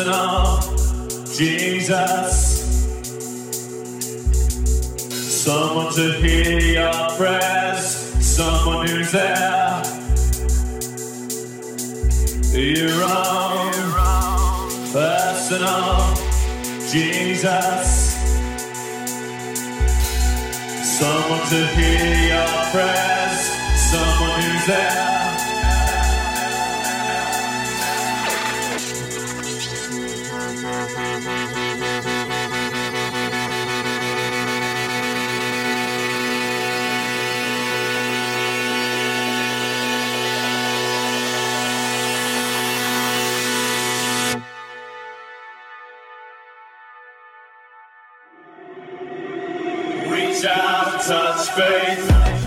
Personal Jesus. Someone to hear your prayers, someone who's there. You're wrong. personal Jesus. Someone to hear your prayers, someone who's there. reach touch faith.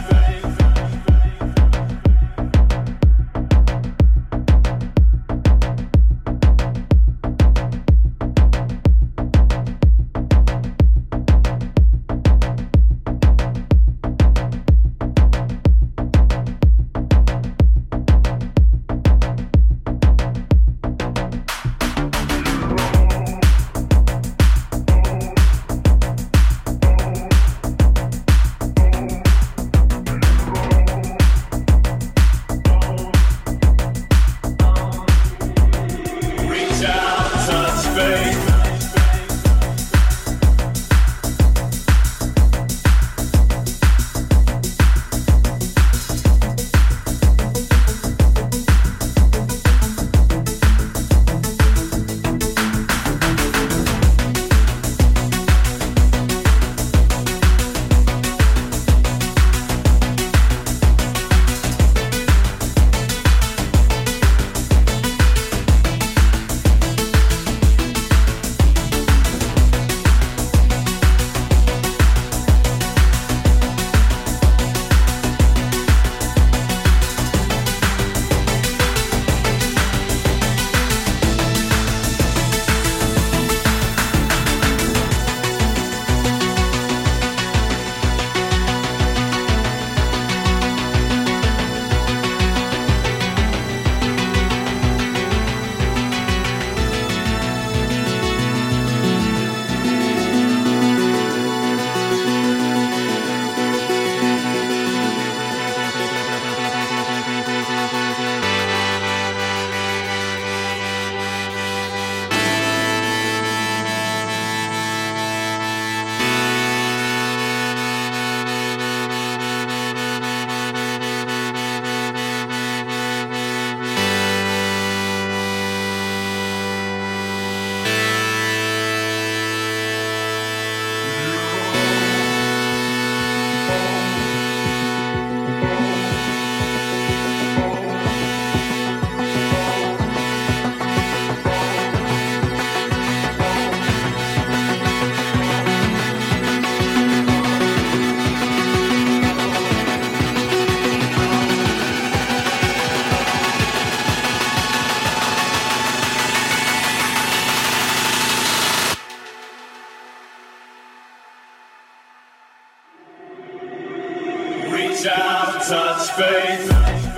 down, touch faith.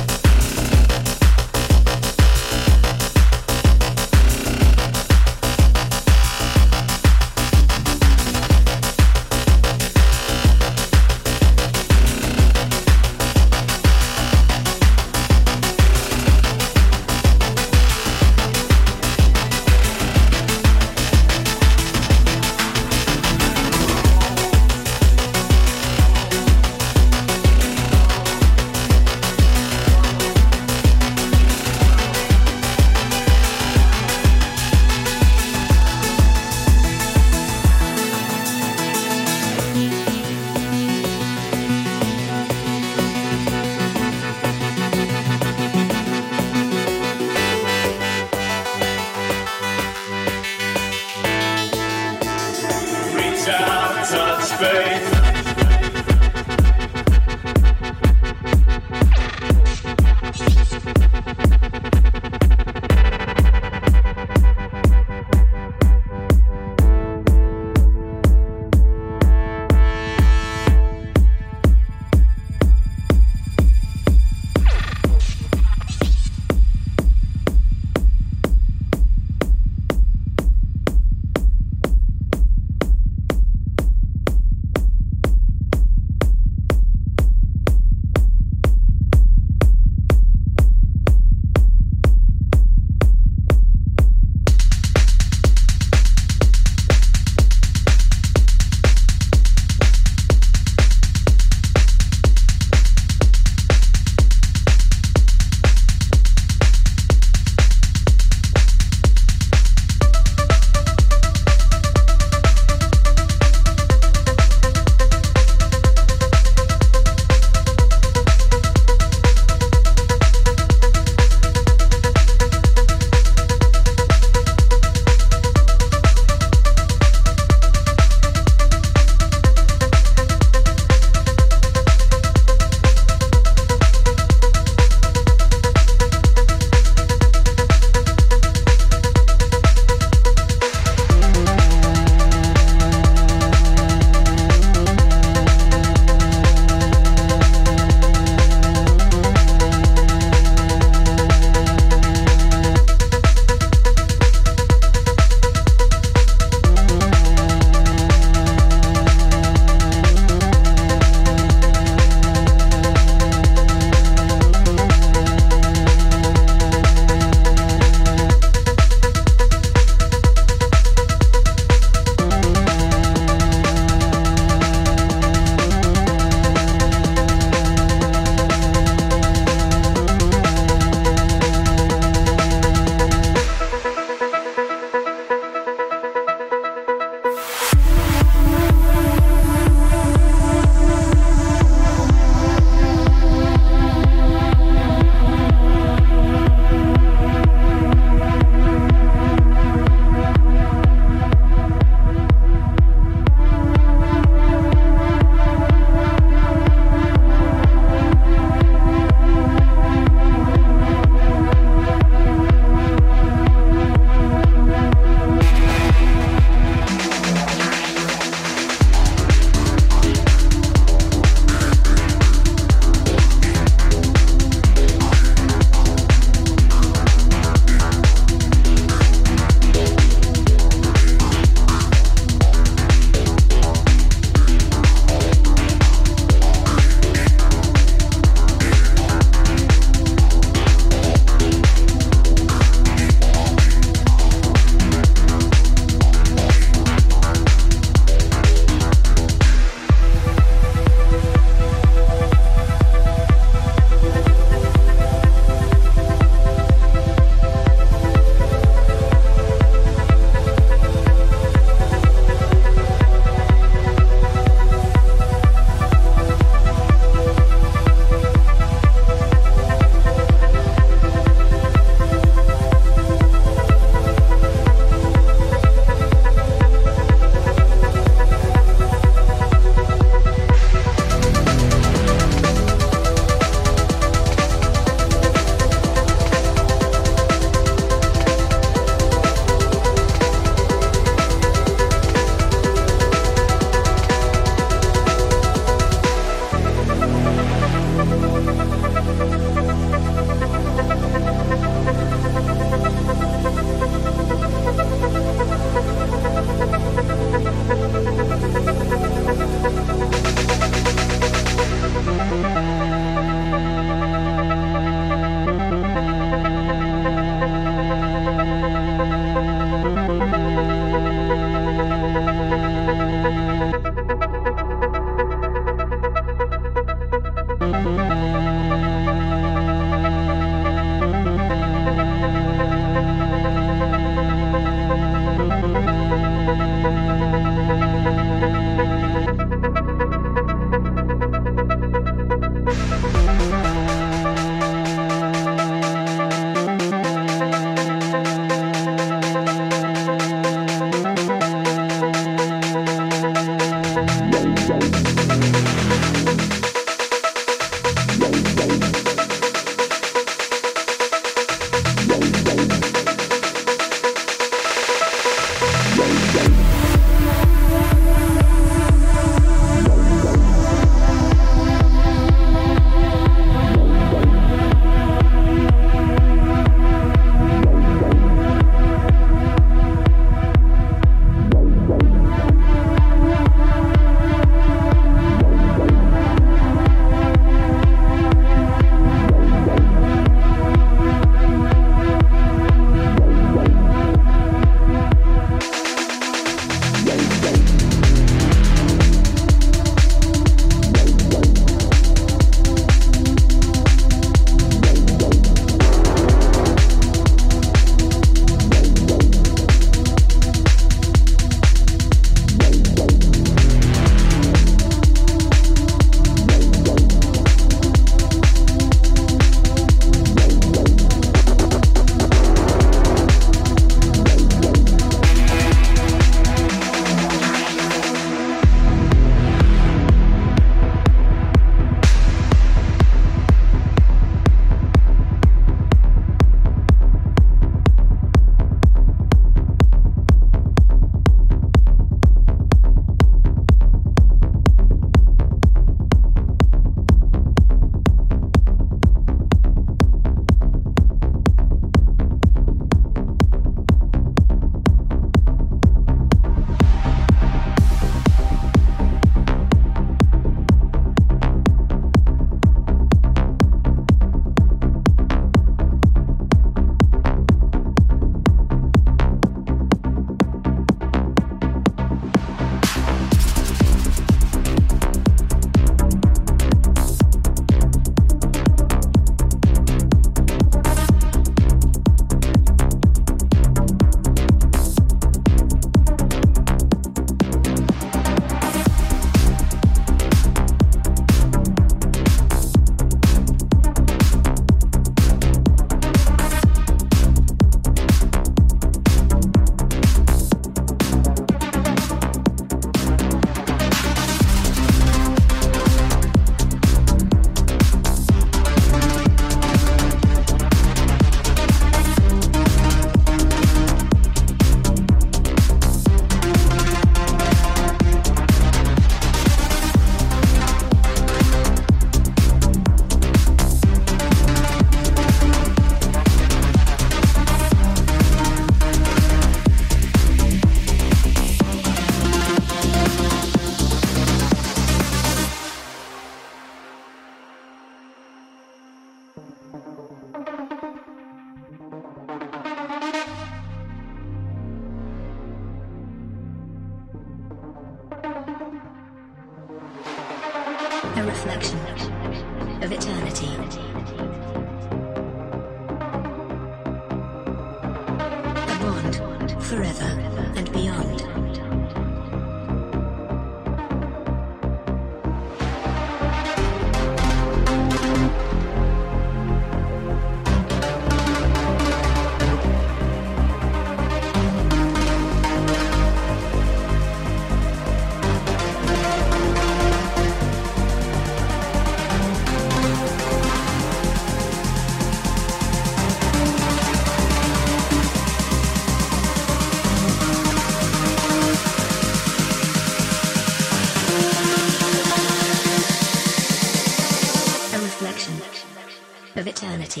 A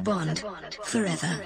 bond forever